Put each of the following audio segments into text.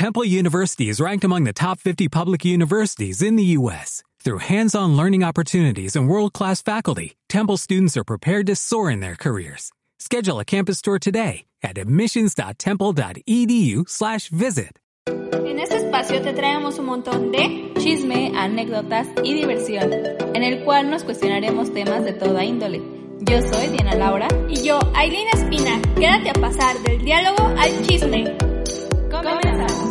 Temple University is ranked among the top 50 public universities in the U.S. Through hands-on learning opportunities and world-class faculty, Temple students are prepared to soar in their careers. Schedule a campus tour today at admissions.temple.edu/visit. En este espacio te traemos un montón de chisme, anécdotas y diversión, en el cual nos cuestionaremos temas de toda índole. Yo soy Diana Laura y yo, Aileen Espina. Quédate a pasar del diálogo al chisme. Comenzamos.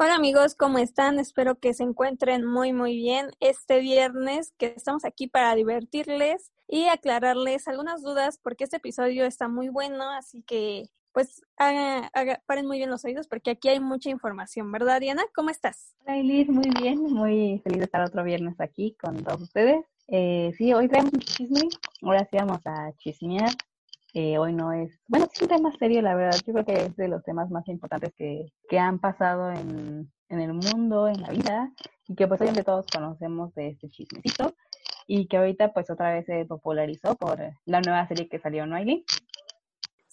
Hola amigos, ¿cómo están? Espero que se encuentren muy muy bien este viernes que estamos aquí para divertirles y aclararles algunas dudas porque este episodio está muy bueno, así que pues haga, haga, paren muy bien los oídos porque aquí hay mucha información, ¿verdad Diana? ¿Cómo estás? Hola Aileen, muy bien, muy feliz de estar otro viernes aquí con todos ustedes. Eh, sí, hoy traemos un chisme, ahora sí vamos a chismear eh, hoy no es, bueno, es un tema serio, la verdad, yo creo que es de los temas más importantes que, que han pasado en, en el mundo, en la vida, y que pues hoy en todos conocemos de este chismecito, y que ahorita pues otra vez se popularizó por la nueva serie que salió, ¿no, Aileen?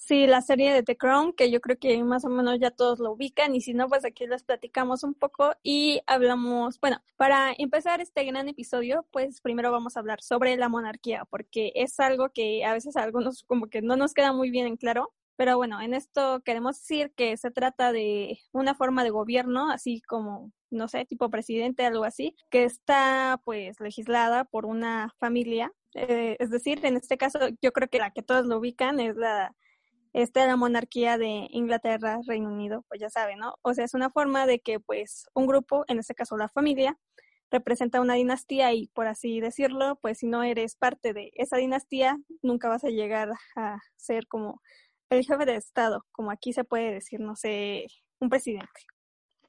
Sí, la serie de The Crown, que yo creo que más o menos ya todos lo ubican, y si no, pues aquí les platicamos un poco y hablamos, bueno, para empezar este gran episodio, pues primero vamos a hablar sobre la monarquía, porque es algo que a veces a algunos como que no nos queda muy bien en claro, pero bueno, en esto queremos decir que se trata de una forma de gobierno, así como, no sé, tipo presidente, algo así, que está pues legislada por una familia. Eh, es decir, en este caso yo creo que la que todos lo ubican es la esta es la monarquía de Inglaterra, Reino Unido, pues ya saben, ¿no? O sea, es una forma de que pues un grupo, en este caso la familia, representa una dinastía y por así decirlo, pues si no eres parte de esa dinastía, nunca vas a llegar a ser como el jefe de Estado, como aquí se puede decir, no sé, un presidente.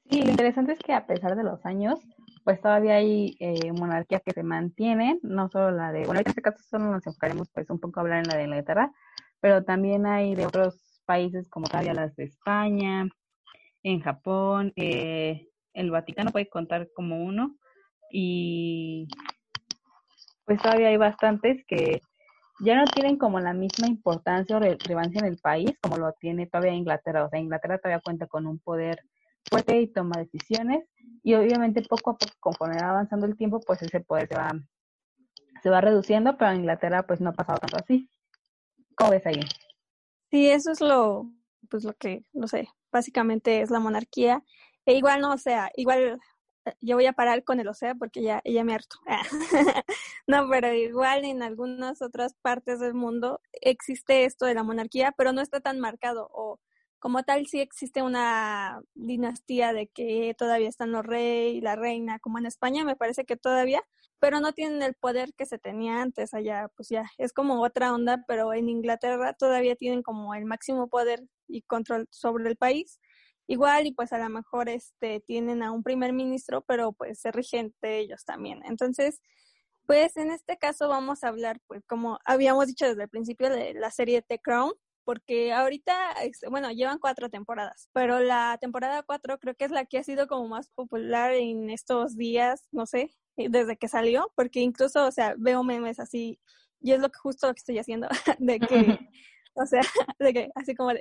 Sí, lo interesante es que a pesar de los años, pues todavía hay eh, monarquías que se mantienen, no solo la de, bueno, en este caso solo nos enfocaremos pues un poco a hablar en la de Inglaterra, pero también hay de otros países como todavía las de España, en Japón, eh, el Vaticano puede contar como uno y pues todavía hay bastantes que ya no tienen como la misma importancia o relevancia en el país como lo tiene todavía Inglaterra. O sea, Inglaterra todavía cuenta con un poder fuerte y toma decisiones y obviamente poco a poco conforme va avanzando el tiempo pues ese poder se va, se va reduciendo, pero en Inglaterra pues no ha pasado tanto así. ¿Cómo ves ahí? Sí, eso es lo, pues lo que, no sé, básicamente es la monarquía. E igual no, o sea, igual eh, yo voy a parar con el o sea porque ya, ya me harto. no, pero igual en algunas otras partes del mundo existe esto de la monarquía, pero no está tan marcado o como tal sí existe una dinastía de que todavía están los reyes y la reina, como en España me parece que todavía, pero no tienen el poder que se tenía antes allá, pues ya es como otra onda, pero en Inglaterra todavía tienen como el máximo poder y control sobre el país. Igual y pues a lo mejor este tienen a un primer ministro, pero pues se rigen de ellos también. Entonces, pues en este caso vamos a hablar, pues como habíamos dicho desde el principio de la serie The Crown, porque ahorita, bueno, llevan cuatro temporadas, pero la temporada cuatro creo que es la que ha sido como más popular en estos días, no sé, desde que salió, porque incluso, o sea, veo memes así, y es lo que justo lo que estoy haciendo, de que, o sea, de que así como de,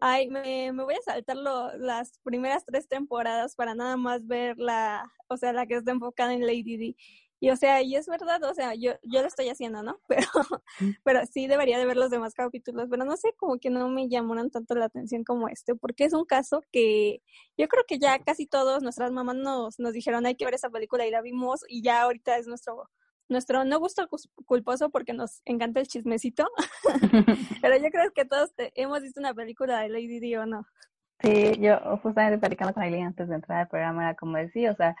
ay, me, me voy a saltar lo, las primeras tres temporadas para nada más ver la, o sea, la que está enfocada en Lady D. Y o sea, y es verdad, o sea, yo, yo lo estoy haciendo, ¿no? Pero, pero sí debería de ver los demás capítulos, pero no sé, como que no me llamaron tanto la atención como este, porque es un caso que yo creo que ya casi todos, nuestras mamás nos, nos dijeron hay que ver esa película y la vimos y ya ahorita es nuestro, nuestro no gusto culposo porque nos encanta el chismecito, pero yo creo que todos hemos visto una película de Lady Di o no. Sí, yo justamente platicando con Aileen antes de entrar al programa era como decía, o sea,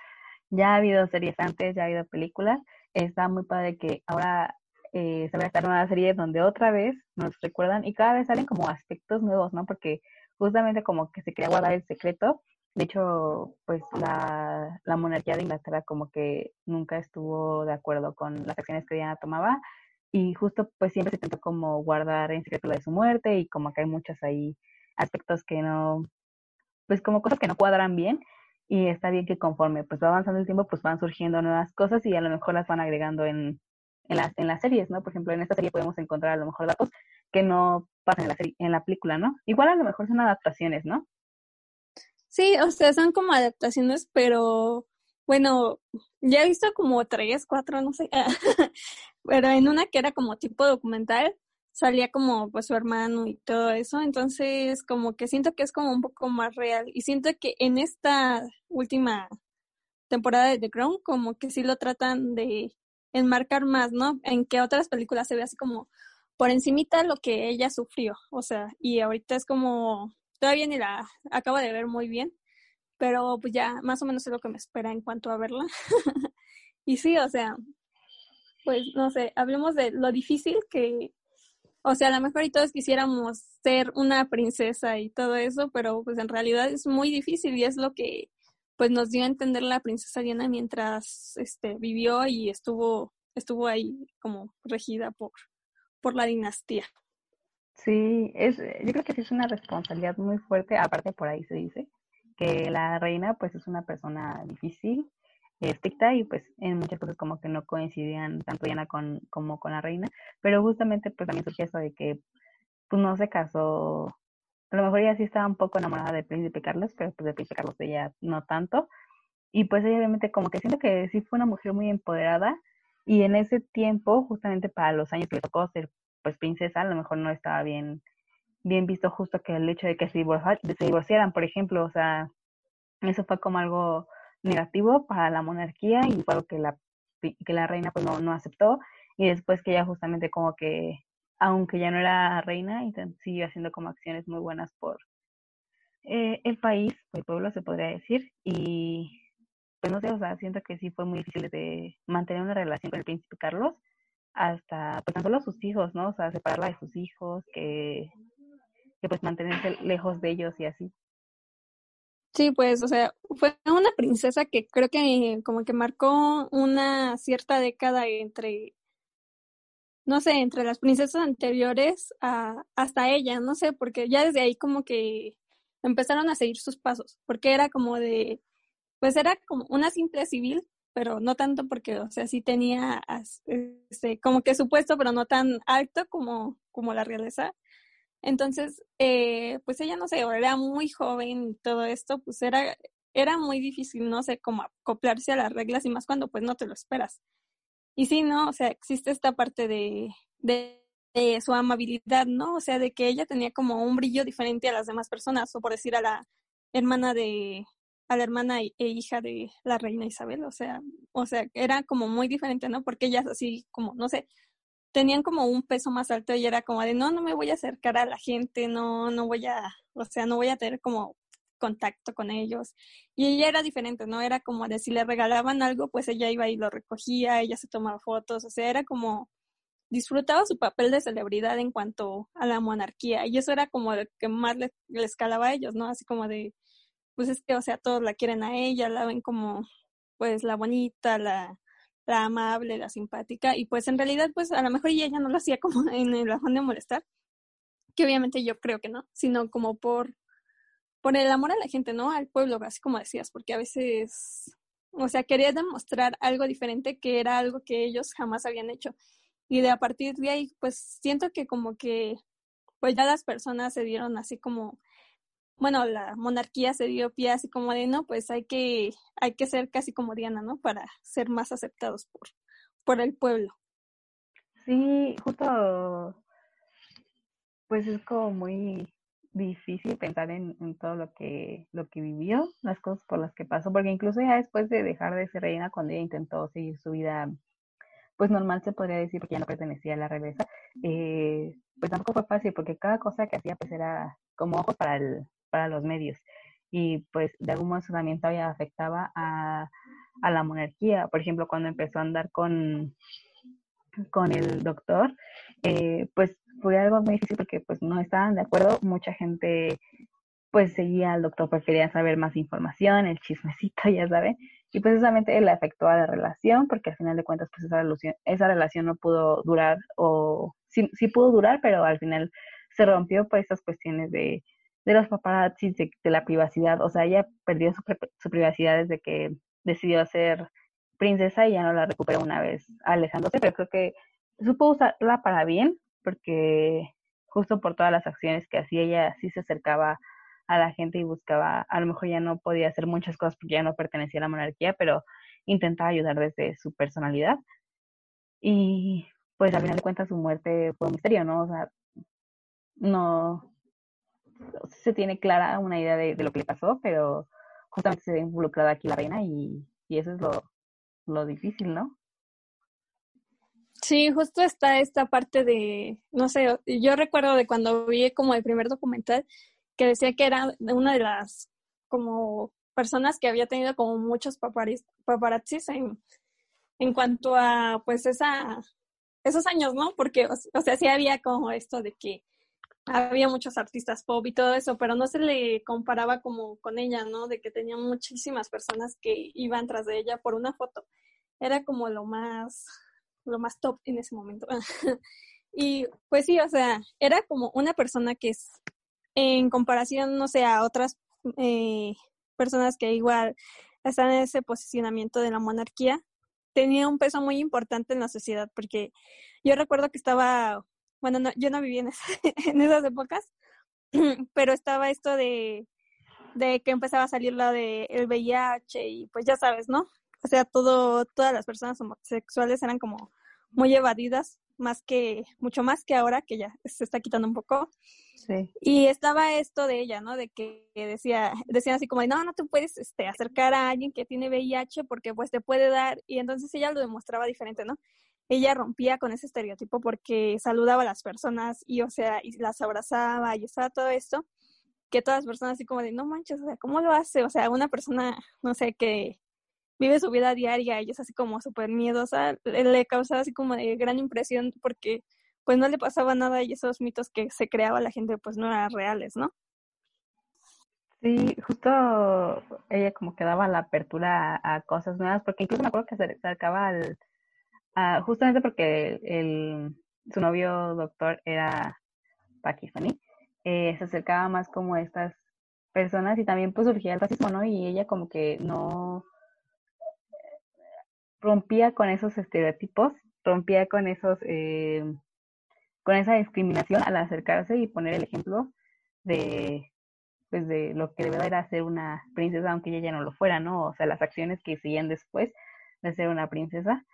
ya ha habido series antes, ya ha habido películas. Está muy padre que ahora eh, se va a estar una serie donde otra vez nos recuerdan y cada vez salen como aspectos nuevos, ¿no? Porque justamente como que se quería guardar el secreto. De hecho, pues la, la monarquía de Inglaterra como que nunca estuvo de acuerdo con las acciones que Diana tomaba y justo pues siempre se intentó como guardar en secreto la de su muerte y como que hay muchos ahí aspectos que no, pues como cosas que no cuadran bien y está bien que conforme pues va avanzando el tiempo pues van surgiendo nuevas cosas y a lo mejor las van agregando en, en, las, en las series, ¿no? Por ejemplo, en esta serie podemos encontrar a lo mejor datos que no pasan en la, serie, en la película, ¿no? Igual a lo mejor son adaptaciones, ¿no? Sí, o sea, son como adaptaciones, pero bueno, ya he visto como tres, cuatro, no sé, pero en una que era como tipo documental, salía como pues su hermano y todo eso, entonces como que siento que es como un poco más real y siento que en esta última temporada de The Crown como que sí lo tratan de enmarcar más, ¿no? En que otras películas se ve así como por encimita lo que ella sufrió, o sea, y ahorita es como, todavía ni la acabo de ver muy bien, pero pues ya más o menos es lo que me espera en cuanto a verla. y sí, o sea, pues no sé, hablemos de lo difícil que o sea, a lo mejor y todos quisiéramos ser una princesa y todo eso, pero pues en realidad es muy difícil y es lo que pues nos dio a entender la princesa Diana mientras este vivió y estuvo estuvo ahí como regida por por la dinastía. Sí, es yo creo que es una responsabilidad muy fuerte, aparte por ahí se dice que la reina pues es una persona difícil estricta y pues en muchas cosas como que no coincidían tanto Diana con, como con la reina, pero justamente pues también surgió eso de que pues no se casó, a lo mejor ella sí estaba un poco enamorada del príncipe Carlos, pero pues del príncipe Carlos ella no tanto, y pues ella obviamente como que siento que sí fue una mujer muy empoderada y en ese tiempo justamente para los años que le tocó ser pues princesa a lo mejor no estaba bien bien visto justo que el hecho de que se, se divorciaran por ejemplo o sea eso fue como algo negativo para la monarquía y fue que la, que la reina pues no, no aceptó y después que ella justamente como que, aunque ya no era reina, y siguió haciendo como acciones muy buenas por eh, el país, el pueblo se podría decir, y pues no sé, o sea, siento que sí fue muy difícil de mantener una relación con el príncipe Carlos hasta, pues tan solo sus hijos, ¿no? O sea, separarla de sus hijos, que, que pues mantenerse lejos de ellos y así. Sí, pues, o sea, fue una princesa que creo que como que marcó una cierta década entre, no sé, entre las princesas anteriores a, hasta ella, no sé, porque ya desde ahí como que empezaron a seguir sus pasos, porque era como de, pues era como una simple civil, pero no tanto porque, o sea, sí tenía este, como que su puesto, pero no tan alto como, como la realeza. Entonces, eh, pues ella, no sé, era muy joven y todo esto, pues era, era muy difícil, no sé, cómo acoplarse a las reglas y más cuando pues no te lo esperas. Y sí, ¿no? O sea, existe esta parte de, de, su amabilidad, ¿no? O sea, de que ella tenía como un brillo diferente a las demás personas, o por decir a la hermana de, a la hermana e hija de la reina Isabel, o sea, o sea, era como muy diferente, ¿no? Porque ellas así como, no sé, tenían como un peso más alto y era como de no, no me voy a acercar a la gente, no, no voy a, o sea, no voy a tener como contacto con ellos. Y ella era diferente, ¿no? Era como de si le regalaban algo, pues ella iba y lo recogía, ella se tomaba fotos, o sea, era como disfrutaba su papel de celebridad en cuanto a la monarquía y eso era como lo que más les, les calaba a ellos, ¿no? Así como de, pues es que, o sea, todos la quieren a ella, la ven como, pues, la bonita, la, la amable, la simpática, y pues en realidad, pues a lo mejor ella no lo hacía como en el afán de molestar, que obviamente yo creo que no, sino como por, por el amor a la gente, ¿no? Al pueblo, así como decías, porque a veces, o sea, quería demostrar algo diferente que era algo que ellos jamás habían hecho. Y de a partir de ahí, pues siento que como que, pues ya las personas se dieron así como bueno, la monarquía se dio pie así como de, no, pues hay que, hay que ser casi como Diana, ¿no? Para ser más aceptados por, por el pueblo. Sí, justo, pues es como muy difícil pensar en, en, todo lo que, lo que vivió, las cosas por las que pasó, porque incluso ya después de dejar de ser reina, cuando ella intentó seguir su vida, pues normal se podría decir, porque ya no pertenecía a la realeza, eh, pues tampoco fue fácil, porque cada cosa que hacía pues era como ojos para el, para los medios y pues de algún modo eso también todavía afectaba a, a la monarquía. Por ejemplo, cuando empezó a andar con, con el doctor, eh, pues fue algo muy difícil porque pues no estaban de acuerdo, mucha gente pues seguía al doctor, prefería saber más información, el chismecito, ya saben, y precisamente le afectó a la relación porque al final de cuentas pues esa relación, esa relación no pudo durar o sí, sí pudo durar, pero al final se rompió por esas cuestiones de de los paparazzi, de, la privacidad. O sea, ella perdió su, su, privacidad desde que decidió ser princesa y ya no la recuperó una vez alejándose, pero creo que supo usarla para bien, porque justo por todas las acciones que hacía ella sí se acercaba a la gente y buscaba, a lo mejor ya no podía hacer muchas cosas porque ya no pertenecía a la monarquía, pero intentaba ayudar desde su personalidad. Y pues al final de cuentas su muerte fue un misterio, ¿no? O sea, no se tiene clara una idea de, lo que le pasó, pero justamente se ve involucrada aquí la reina y, y eso es lo, lo difícil, ¿no? Sí, justo está esta parte de, no sé, yo recuerdo de cuando vi como el primer documental que decía que era una de las como personas que había tenido como muchos paparazzis en, en cuanto a pues esa esos años, ¿no? Porque, o, sea, sí había como esto de que había muchos artistas pop y todo eso, pero no se le comparaba como con ella, ¿no? De que tenía muchísimas personas que iban tras de ella por una foto. Era como lo más, lo más top en ese momento. y pues sí, o sea, era como una persona que es, en comparación, no sé, a otras eh, personas que igual están en ese posicionamiento de la monarquía, tenía un peso muy importante en la sociedad, porque yo recuerdo que estaba, bueno, no, yo no vivía en, en esas épocas, pero estaba esto de, de que empezaba a salir la de el VIH y pues ya sabes, ¿no? O sea, todo, todas las personas homosexuales eran como muy evadidas, más que, mucho más que ahora, que ya se está quitando un poco. Sí. Y estaba esto de ella, ¿no? De que decía, decían así como, no, no te puedes este, acercar a alguien que tiene VIH porque pues te puede dar, y entonces ella lo demostraba diferente, ¿no? Ella rompía con ese estereotipo porque saludaba a las personas y, o sea, y las abrazaba y estaba todo esto, que todas las personas así como de, no manches, o sea, ¿cómo lo hace? O sea, una persona, no sé, que vive su vida diaria y es así como súper miedosa, le causaba así como de gran impresión porque pues no le pasaba nada y esos mitos que se creaba la gente pues no eran reales, ¿no? Sí, justo ella como que daba la apertura a, cosas nuevas, porque incluso me acuerdo que se acercaba al, justamente porque el, su novio doctor era pakistaní, eh, se acercaba más como a estas personas y también pues surgía el racismo, ¿no? Y ella como que no rompía con esos estereotipos, rompía con esos eh, con esa discriminación al acercarse y poner el ejemplo de, pues de lo que debe era ser una princesa, aunque ella ya no lo fuera, ¿no? O sea, las acciones que seguían después de ser una princesa.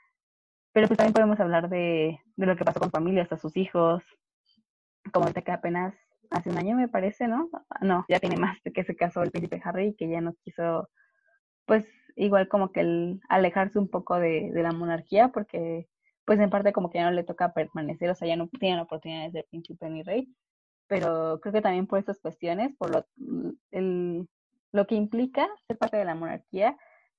Pero pues también podemos hablar de, de lo que pasó con familia, hasta sus hijos, como ahorita que apenas hace un año me parece, ¿no? No, ya tiene más que se casó el príncipe Harry que ya no quiso, pues igual como que el alejarse un poco de, de la monarquía porque pues en parte como que ya no le toca permanecer, o sea, ya no tiene la oportunidad de ser príncipe ni rey, pero creo que también por estas cuestiones, por lo, el, lo que implica ser parte de la monarquía,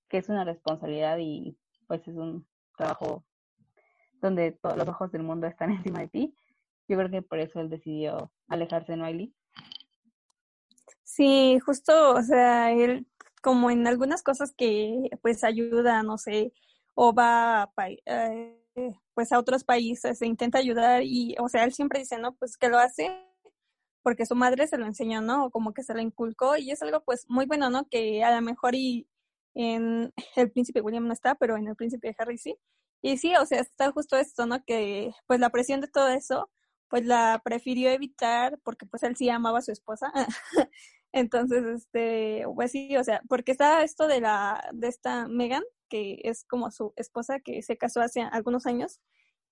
que es una responsabilidad y pues es un trabajo donde todos los ojos del mundo están encima de ti. Yo creo que por eso él decidió alejarse de Noailly. Sí, justo, o sea, él como en algunas cosas que pues ayuda, no sé, o va a, eh, pues a otros países e intenta ayudar y, o sea, él siempre dice, no, pues que lo hace porque su madre se lo enseñó, ¿no? O como que se lo inculcó y es algo pues muy bueno, ¿no? Que a lo mejor y en el príncipe William no está, pero en el príncipe Harry sí. Y sí, o sea, está justo esto, ¿no? Que pues la presión de todo eso, pues la prefirió evitar porque pues él sí amaba a su esposa. Entonces, este, pues sí, o sea, porque está esto de la, de esta Megan, que es como su esposa que se casó hace algunos años,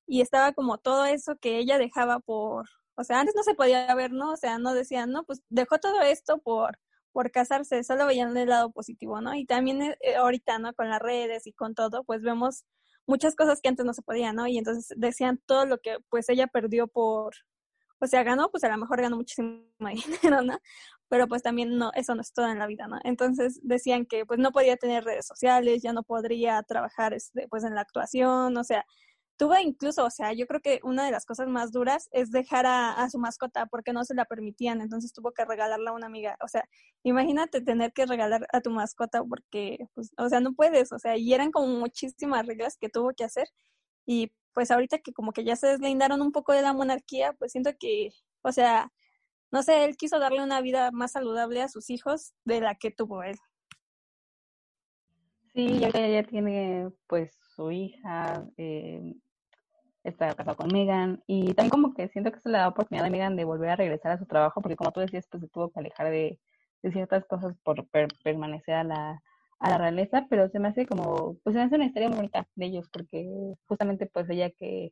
y estaba como todo eso que ella dejaba por, o sea, antes no se podía ver, ¿no? O sea, no decían, no, pues dejó todo esto por, por casarse, solo veían el lado positivo, ¿no? Y también eh, ahorita, ¿no? Con las redes y con todo, pues vemos muchas cosas que antes no se podían, ¿no? Y entonces decían todo lo que pues ella perdió por, o sea, ganó, pues a lo mejor ganó muchísimo dinero, ¿no? Pero pues también no, eso no es todo en la vida, ¿no? Entonces decían que pues no podía tener redes sociales, ya no podría trabajar este, pues en la actuación, o sea, tuvo incluso, o sea, yo creo que una de las cosas más duras es dejar a, su mascota porque no se la permitían, entonces tuvo que regalarla a una amiga, o sea, imagínate tener que regalar a tu mascota porque, pues, o sea, no puedes, o sea, y eran como muchísimas reglas que tuvo que hacer y pues ahorita que como que ya se deslindaron un poco de la monarquía, pues siento que, o sea, no sé, él quiso darle una vida más saludable a sus hijos de la que tuvo él. Sí, ya ella tiene pues su hija, eh, está casado con Megan y también como que siento que se le da oportunidad a Megan de volver a regresar a su trabajo porque como tú decías pues se tuvo que alejar de, ciertas cosas por permanecer a la, a la realeza, pero se me hace como, pues se me hace una historia muy bonita de ellos, porque justamente pues ella que,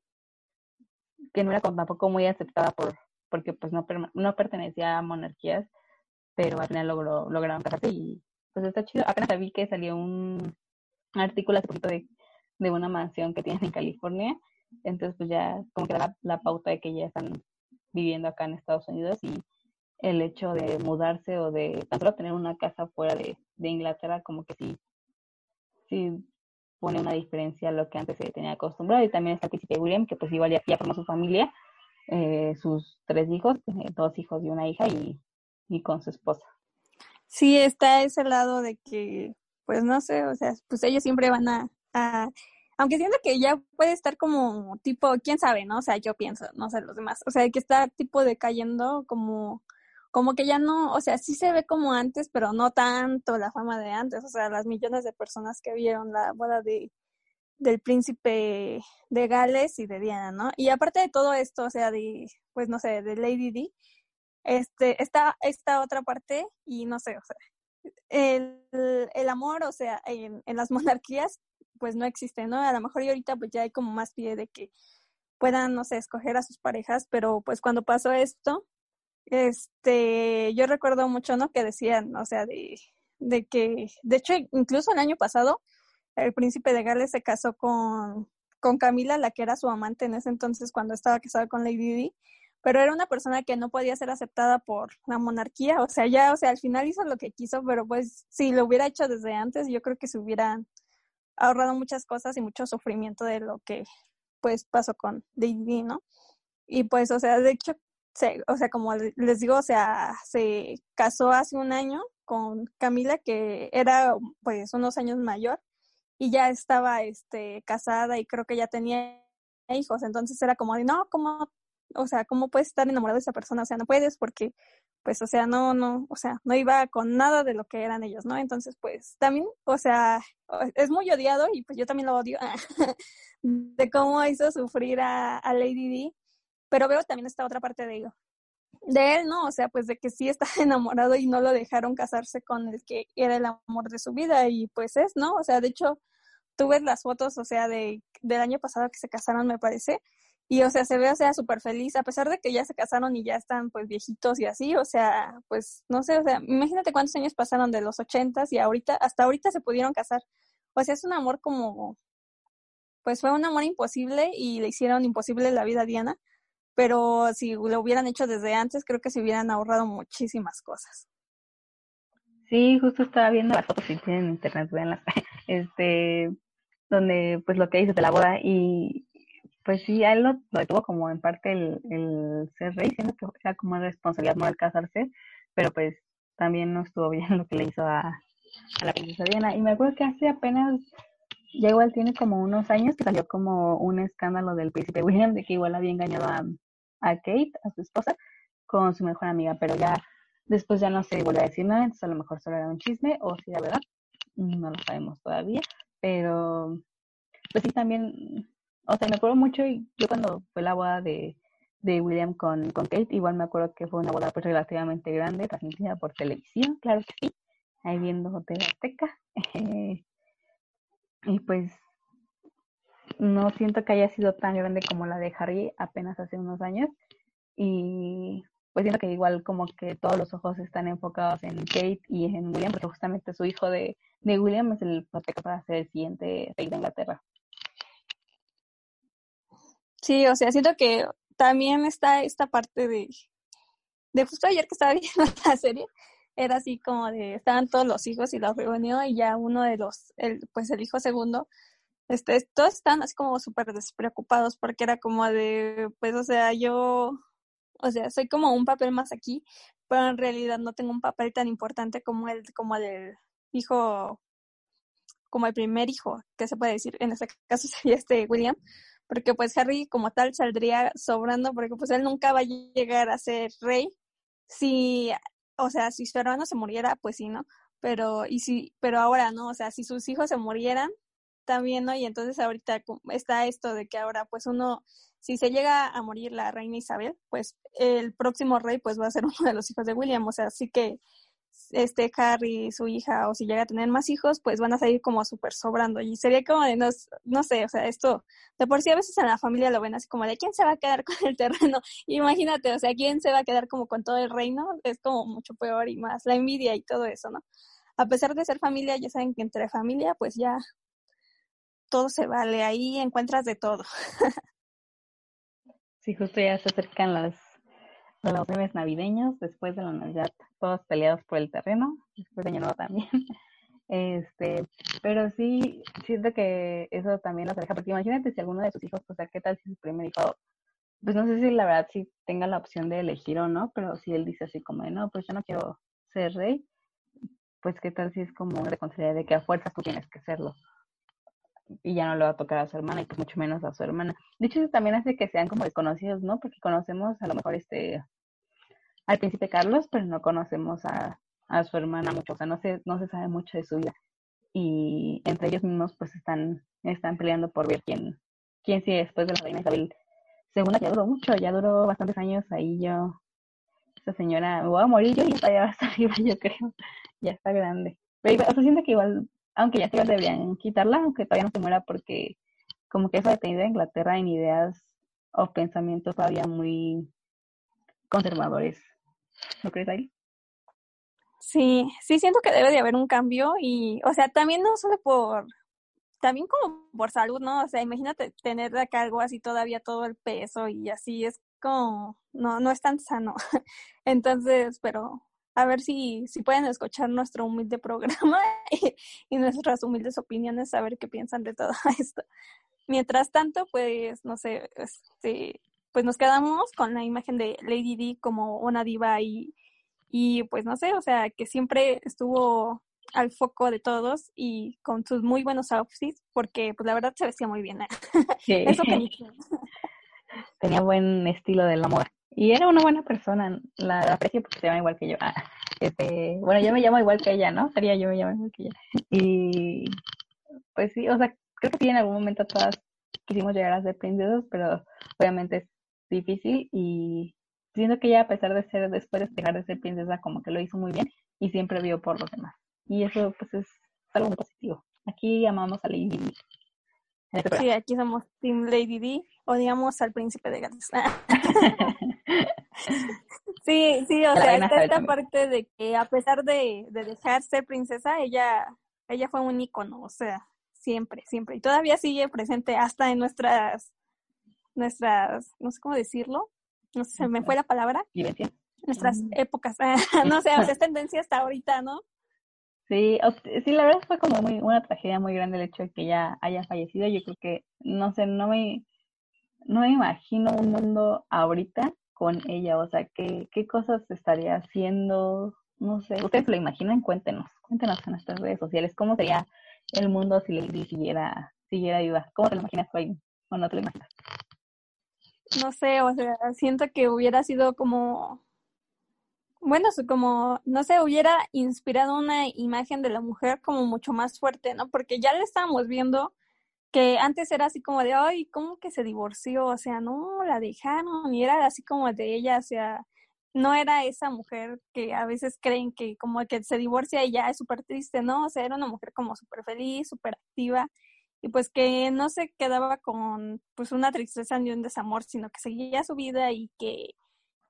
que no era tampoco muy aceptada por, porque pues no, no pertenecía a monarquías, pero al final logró, lograron casarse y pues está chido. Apenas vi que salió un artículo hace poquito de, de una mansión que tienen en California, entonces pues ya como que da la, pauta de que ya están viviendo acá en Estados Unidos y el hecho de mudarse o de solo tener una casa fuera de, de Inglaterra como que sí, sí pone una diferencia a lo que antes se tenía acostumbrado y también está el William que pues igual ya, ya su familia eh, sus tres hijos, dos hijos y una hija y, y con su esposa. Sí, está ese lado de que, pues no sé, o sea, pues ellos siempre van a aunque siento que ya puede estar como tipo, quién sabe, ¿no? O sea, yo pienso, no sé los demás, o sea, que está tipo decayendo como como que ya no, o sea, sí se ve como antes, pero no tanto la fama de antes, o sea, las millones de personas que vieron la boda de del príncipe de Gales y de Diana, ¿no? Y aparte de todo esto, o sea, de, pues no sé, de Lady Di, este, está esta otra parte y no sé, o sea, el, el amor, o sea, en, en, las monarquías, pues no existe, ¿no? A lo mejor y ahorita pues ya hay como más pie de que puedan, no sé, escoger a sus parejas, pero pues cuando pasó esto, este, yo recuerdo mucho, ¿no? Que decían, o sea, de, de que, de hecho, incluso el año pasado, el príncipe de Gales se casó con, con Camila, la que era su amante en ese entonces cuando estaba casado con Lady Di, pero era una persona que no podía ser aceptada por la monarquía, o sea, ya, o sea, al final hizo lo que quiso, pero pues si lo hubiera hecho desde antes, yo creo que se hubieran ahorrado muchas cosas y mucho sufrimiento de lo que pues pasó con Lady Di, ¿no? Y pues, o sea, de hecho, se, o sea, como les digo, o sea, se casó hace un año con Camila, que era pues unos años mayor, y ya estaba este casada y creo que ya tenía hijos, entonces era como de, no, ¿cómo, o sea, cómo puedes estar enamorado de esa persona? O sea, no puedes porque, pues, o sea, no, no, o sea, no iba con nada de lo que eran ellos, ¿no? Entonces, pues, también, o sea, es muy odiado y pues yo también lo odio de cómo hizo sufrir a, a Lady D, pero veo también esta otra parte de ello, de él, ¿no? O sea, pues de que sí está enamorado y no lo dejaron casarse con el que era el amor de su vida y pues es, ¿no? O sea, de hecho, tú ves las fotos, o sea, de, del año pasado que se casaron, me parece, y o sea, se ve, o sea, súper feliz, a pesar de que ya se casaron y ya están pues viejitos y así, o sea, pues no sé, o sea, imagínate cuántos años pasaron de los ochentas y ahorita, hasta ahorita se pudieron casar. O sea, es un amor como, pues fue un amor imposible y le hicieron imposible la vida a Diana, pero si lo hubieran hecho desde antes, creo que se hubieran ahorrado muchísimas cosas. Sí, justo estaba viendo las fotos si tienen internet, veanlas, este, donde pues lo que dices de la boda y pues sí, a él lo, lo detuvo como en parte el, el ser rey, siendo que era como responsabilidad moral casarse, pero pues también no estuvo bien lo que le hizo a, a la princesa Diana. Y me acuerdo que hace apenas, ya igual tiene como unos años que salió como un escándalo del príncipe William de que igual había engañado a, a Kate, a su esposa, con su mejor amiga, pero ya Después ya no se volvió a decir nada, entonces a lo mejor solo era un chisme o si era verdad, no lo sabemos todavía, pero pues sí también, o sea, me acuerdo mucho, y yo cuando fue la boda de, de William con, con Kate, igual me acuerdo que fue una boda pues relativamente grande, transmitida por televisión, claro que sí, ahí viendo TV Azteca, y pues no siento que haya sido tan grande como la de Harry apenas hace unos años, y pues siento que igual como que todos los ojos están enfocados en Kate y en William, porque justamente su hijo de, de William es el protegido para ser el siguiente rey de Inglaterra. Sí, o sea, siento que también está esta parte de, de justo ayer que estaba viendo la serie, era así como de, estaban todos los hijos y los reunió y ya uno de los, el, pues el hijo segundo, este, todos están así como súper despreocupados porque era como de, pues, o sea, yo o sea, soy como un papel más aquí, pero en realidad no tengo un papel tan importante como el, como el hijo, como el primer hijo, que se puede decir, en este caso sería este William, porque pues Harry como tal saldría sobrando, porque pues él nunca va a llegar a ser rey, si, o sea, si su hermano se muriera, pues sí, ¿no? Pero, y si, pero ahora no, o sea, si sus hijos se murieran, también, ¿no? Y entonces ahorita está esto de que ahora pues uno si se llega a morir la reina Isabel, pues el próximo rey pues va a ser uno de los hijos de William, o sea, así que este Harry su hija o si llega a tener más hijos, pues van a salir como súper sobrando y sería como de, no, no sé, o sea, esto de por sí a veces en la familia lo ven así como de quién se va a quedar con el terreno. Imagínate, o sea, quién se va a quedar como con todo el reino, es como mucho peor y más la envidia y todo eso, ¿no? A pesar de ser familia, ya saben que entre familia, pues ya todo se vale, ahí encuentras de todo. sí, justo ya se acercan las los navideños, después de la Navidad, todos peleados por el terreno, después de Nuevo también. Este, pero sí, siento que eso también los aleja, porque imagínate si alguno de sus hijos, o sea, ¿qué tal si su primer hijo, pues no sé si la verdad si tenga la opción de elegir o no, pero si él dice así como de, no, pues yo no quiero ser rey, pues qué tal si es como una responsabilidad de que a fuerza tú tienes que serlo y ya no le va a tocar a su hermana y pues mucho menos a su hermana. De hecho, eso también hace que sean como desconocidos, ¿no? Porque conocemos a lo mejor este al príncipe Carlos, pero no conocemos a, a su hermana mucho, o sea, no se, no se sabe mucho de su vida. Y entre ellos mismos pues están, están peleando por ver quién, quién sigue después de la reina Isabel segunda ya duró mucho, ya duró bastantes años ahí yo, esa señora, me voy a morir yo y ya va hasta arriba, yo creo, ya está grande. Pero, o sea, siento que igual aunque ya se deberían quitarla, aunque todavía no se muera, porque como que eso ha tenido Inglaterra en ideas o pensamientos todavía muy conservadores. ¿No crees, ahí? Sí, sí siento que debe de haber un cambio y, o sea, también no solo por, también como por salud, ¿no? O sea, imagínate tener de cargo así todavía todo el peso y así es como, no, no es tan sano. Entonces, pero a ver si, si pueden escuchar nuestro humilde programa y, nuestras humildes opiniones, a ver qué piensan de todo esto. Mientras tanto, pues, no sé, este, pues nos quedamos con la imagen de Lady D como una diva y, y pues no sé, o sea, que siempre estuvo al foco de todos y con sus muy buenos outfits, porque pues la verdad se vestía muy bien. ¿eh? Eso que Tenía buen estilo de la moda. Y era una buena persona, la, aprecio porque se llama igual que yo. Ah, este, bueno, yo me llamo igual que ella, ¿no? Sería yo me llamo igual que ella. Y pues sí, o sea, creo que sí en algún momento todas quisimos llegar a ser princesas, pero obviamente difícil y siento que ella a pesar de ser después de dejar de ser princesa como que lo hizo muy bien y siempre vio por los demás. Y eso pues es algo muy positivo. Aquí amamos a Lady D. Sí, aquí somos Team Lady D, odiamos al príncipe de Gales. sí, sí, o sea, está esta parte de que a pesar de, de dejar ser princesa, ella, ella fue un ícono, o sea, siempre, siempre. Y todavía sigue presente hasta en nuestras, nuestras, no sé cómo decirlo, no sé, se me fue la palabra. Nuestras épocas, no sé, o sea, es tendencia hasta ahorita, ¿no? Sí, sí, la verdad fue como muy una tragedia muy grande el hecho de que ella haya fallecido. Yo creo que, no sé, no me, no me imagino un mundo ahorita con ella, o sea, qué, qué cosas estaría haciendo, no sé, ustedes lo imaginan, cuéntenos, cuéntenos en nuestras redes sociales, cómo sería el mundo si le siguiera, siguiera ayuda, ¿cómo te lo imaginas ahí o no te lo imaginas? No sé, o sea, siento que hubiera sido como bueno, como, no sé, hubiera inspirado una imagen de la mujer como mucho más fuerte, ¿no? Porque ya le estábamos viendo que antes era así como de, ay, ¿cómo que se divorció? O sea, no, la dejaron y era así como de ella, o sea, no era esa mujer que a veces creen que como que se divorcia y ya es súper triste, ¿no? O sea, era una mujer como súper feliz, súper activa y pues que no se quedaba con pues una tristeza ni un desamor, sino que seguía su vida y que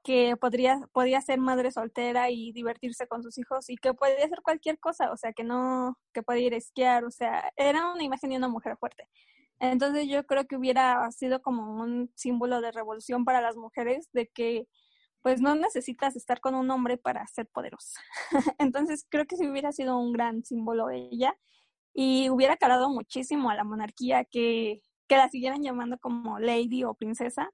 que podría, podía ser madre soltera y divertirse con sus hijos y que podía hacer cualquier cosa, o sea, que no, que podía ir esquiar, o sea, era una imagen de una mujer fuerte. Entonces yo creo que hubiera sido como un símbolo de revolución para las mujeres de que pues no necesitas estar con un hombre para ser poderosa. Entonces creo que sí hubiera sido un gran símbolo ella y hubiera calado muchísimo a la monarquía que, que la siguieran llamando como lady o princesa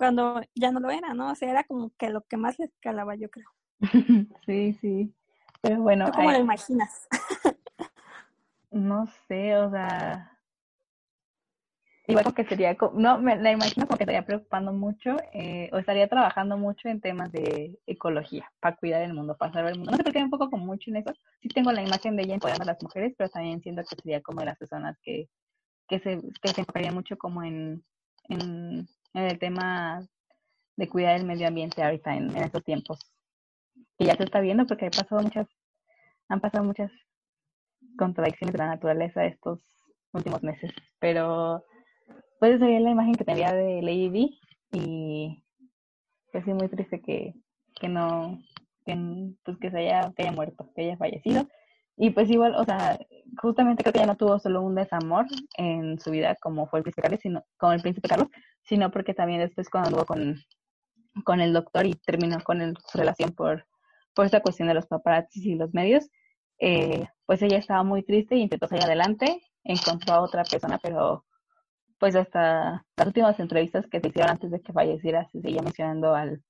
cuando ya no lo era, ¿no? O sea, era como que lo que más les calaba, yo creo. Sí, sí. Pero bueno. ¿Tú cómo lo imaginas? no sé, o sea. Igual que sería, no, me la imagino como que estaría preocupando mucho eh, o estaría trabajando mucho en temas de ecología, para cuidar el mundo, para salvar el mundo. No sé por qué un poco como mucho en eso. Sí tengo la imagen de ella empoderando a las mujeres, pero también siento que sería como de las personas que, que se, que se enfocaría mucho como en, en el tema de cuidar el medio ambiente ahorita en, estos tiempos. Y ya se está viendo porque ha pasado muchas han pasado muchas contradicciones de la naturaleza estos últimos meses, pero pues esa la imagen que tenía de Lady D y pues sí muy triste que, que no, que, pues que se haya, que haya muerto, que haya fallecido. Y pues igual, o sea, justamente creo que ya no tuvo solo un desamor en su vida como fue el príncipe Carlos, sino, como el príncipe Carlos, sino porque también después cuando anduvo con, con el doctor y terminó con su relación por, por esta cuestión de los paparazzis y los medios, eh, pues ella estaba muy triste y intentó salir adelante, encontró a otra persona, pero pues hasta las últimas entrevistas que se hicieron antes de que falleciera se seguía mencionando al,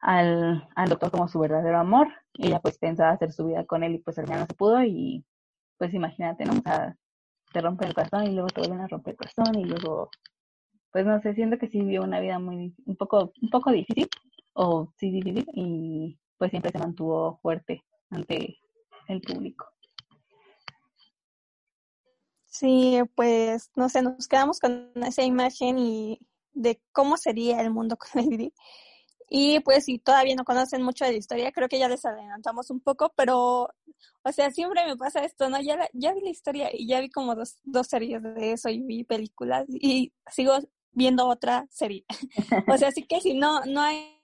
al, al doctor como su verdadero amor. Y ella pues pensaba hacer su vida con él y pues al final no se pudo y pues imagínate, ¿no? O sea, te rompen el corazón y luego te vuelven a romper el corazón y luego, pues no sé, siento que sí vivió una vida muy, un poco, un poco difícil o sí difícil y pues siempre se mantuvo fuerte ante el público. Sí, pues no sé, nos quedamos con esa imagen y de cómo sería el mundo con Lady Y pues si todavía no conocen mucho de la historia, creo que ya les adelantamos un poco, pero, o sea, siempre me pasa esto, ¿no? Ya, ya vi la historia y ya vi como dos, dos series de eso y vi películas y sigo viendo otra serie. o sea, así que si no, no hay,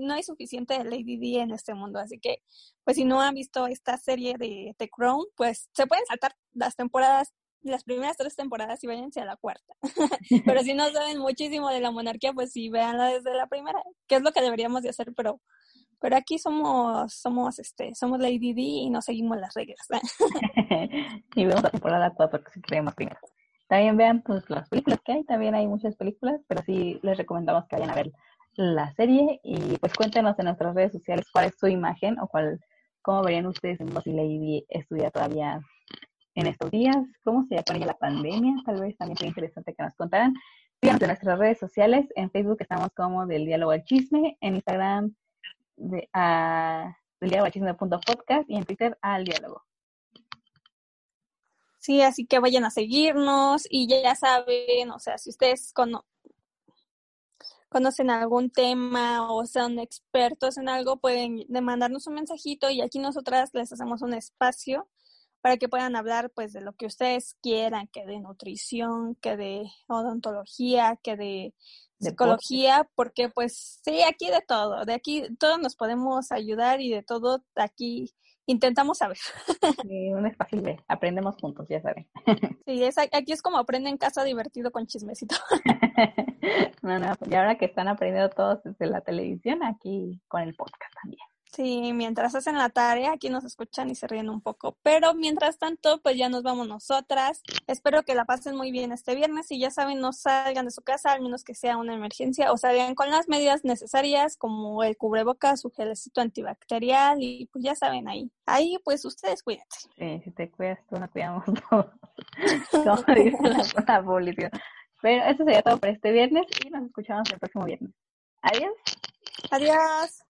no hay suficiente de Lady D en este mundo, así que, pues si no han visto esta serie de The Crown, pues se pueden saltar las temporadas las primeras tres temporadas y váyanse a la cuarta. pero si no saben muchísimo de la monarquía, pues sí, véanla desde la primera, que es lo que deberíamos de hacer, pero pero aquí somos somos este somos Lady D y no seguimos las reglas. y vemos la temporada cuatro que si queremos primero. También vean pues las películas que hay, también hay muchas películas, pero sí les recomendamos que vayan a ver la serie y pues cuéntenos en nuestras redes sociales cuál es su imagen o cuál cómo verían ustedes si Lady estudia todavía en estos días, cómo se llama la pandemia, tal vez también sería interesante que nos contaran. Síganos en nuestras redes sociales, en Facebook estamos como del diálogo al chisme, en Instagram de, del diálogo al chisme.podcast y en Twitter al diálogo. Sí, así que vayan a seguirnos y ya saben, o sea, si ustedes conocen algún tema o son expertos en algo, pueden mandarnos un mensajito y aquí nosotras les hacemos un espacio para que puedan hablar pues de lo que ustedes quieran, que de nutrición, que de odontología, que de psicología, porque pues sí, aquí de todo, de aquí todos nos podemos ayudar y de todo aquí intentamos saber. Sí, un espacio de aprendemos juntos, ya saben. Sí, es, aquí es como aprenden en casa divertido con chismecito. No, no, y ahora que están aprendiendo todos desde la televisión, aquí con el podcast también. Sí, mientras hacen la tarea, aquí nos escuchan y se ríen un poco. Pero mientras tanto, pues ya nos vamos nosotras. Espero que la pasen muy bien este viernes y ya saben, no salgan de su casa, al menos que sea una emergencia, o salgan con las medidas necesarias, como el cubrebocas, su gelecito antibacterial y pues ya saben ahí. Ahí, pues ustedes cuídense. Sí, si te cuidas tú, nos cuidamos todos. Como dice la, la Pero eso sería todo por este viernes y nos escuchamos el próximo viernes. Adiós. Adiós.